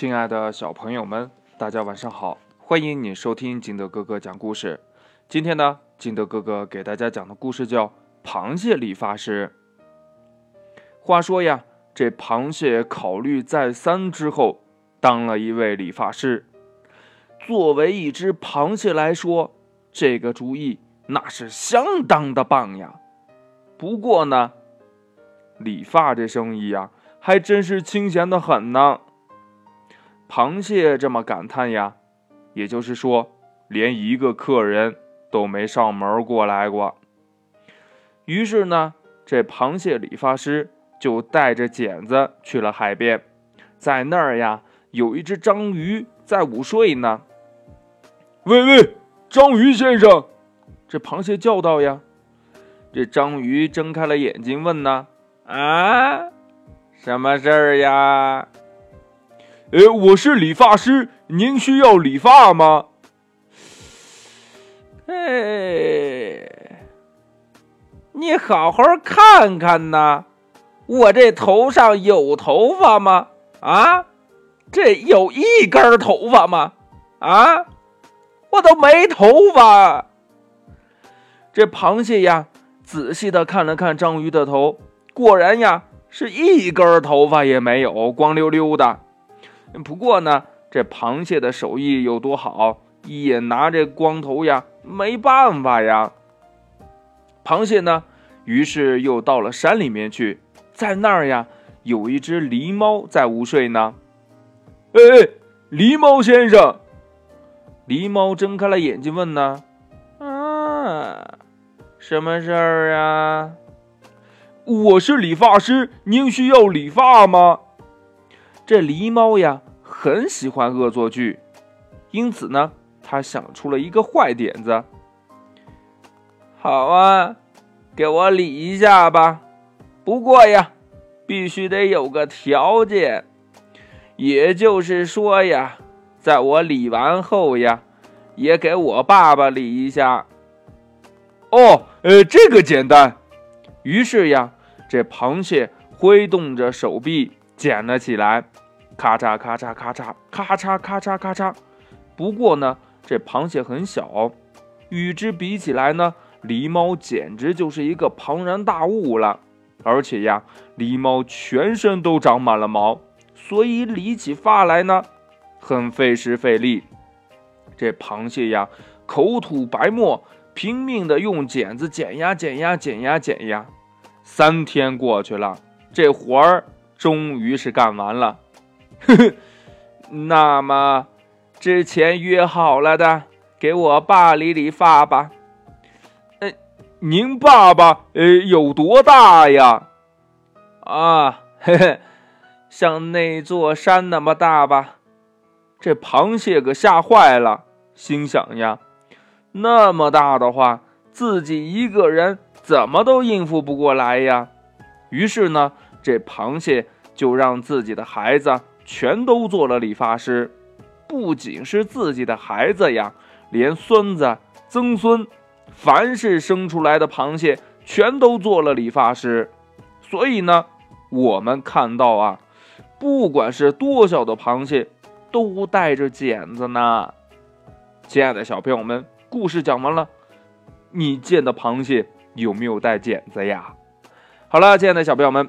亲爱的小朋友们，大家晚上好！欢迎你收听金德哥哥讲故事。今天呢，金德哥哥给大家讲的故事叫《螃蟹理发师》。话说呀，这螃蟹考虑再三之后，当了一位理发师。作为一只螃蟹来说，这个主意那是相当的棒呀。不过呢，理发这生意呀，还真是清闲的很呢。螃蟹这么感叹呀，也就是说，连一个客人都没上门过来过。于是呢，这螃蟹理发师就带着剪子去了海边，在那儿呀，有一只章鱼在午睡呢。喂喂，章鱼先生，这螃蟹叫道呀。这章鱼睁开了眼睛，问呢：“啊，什么事儿呀？”哎，我是理发师，您需要理发吗？哎，你好好看看呐，我这头上有头发吗？啊，这有一根头发吗？啊，我都没头发。这螃蟹呀，仔细的看了看章鱼的头，果然呀，是一根头发也没有，光溜溜的。不过呢，这螃蟹的手艺有多好，也拿这光头呀没办法呀。螃蟹呢，于是又到了山里面去，在那儿呀，有一只狸猫在午睡呢。哎，狸猫先生，狸猫睁开了眼睛问呢：“啊，什么事儿啊？我是理发师，您需要理发吗？”这狸猫呀，很喜欢恶作剧，因此呢，他想出了一个坏点子。好啊，给我理一下吧。不过呀，必须得有个条件，也就是说呀，在我理完后呀，也给我爸爸理一下。哦，呃，这个简单。于是呀，这螃蟹挥动着手臂捡了起来。咔嚓咔嚓咔嚓咔嚓咔嚓咔嚓。不过呢，这螃蟹很小，与之比起来呢，狸猫简直就是一个庞然大物了。而且呀，狸猫全身都长满了毛，所以理起发来呢，很费时费力。这螃蟹呀，口吐白沫，拼命的用剪子剪呀剪呀剪呀剪呀。三天过去了，这活儿终于是干完了。呵呵，那么之前约好了的，给我爸理理发吧。呃，您爸爸呃有多大呀？啊，嘿嘿，像那座山那么大吧。这螃蟹可吓坏了，心想呀，那么大的话，自己一个人怎么都应付不过来呀。于是呢，这螃蟹就让自己的孩子。全都做了理发师，不仅是自己的孩子呀，连孙子、曾孙，凡是生出来的螃蟹，全都做了理发师。所以呢，我们看到啊，不管是多小的螃蟹，都带着剪子呢。亲爱的小朋友们，故事讲完了，你见的螃蟹有没有带剪子呀？好了，亲爱的小朋友们。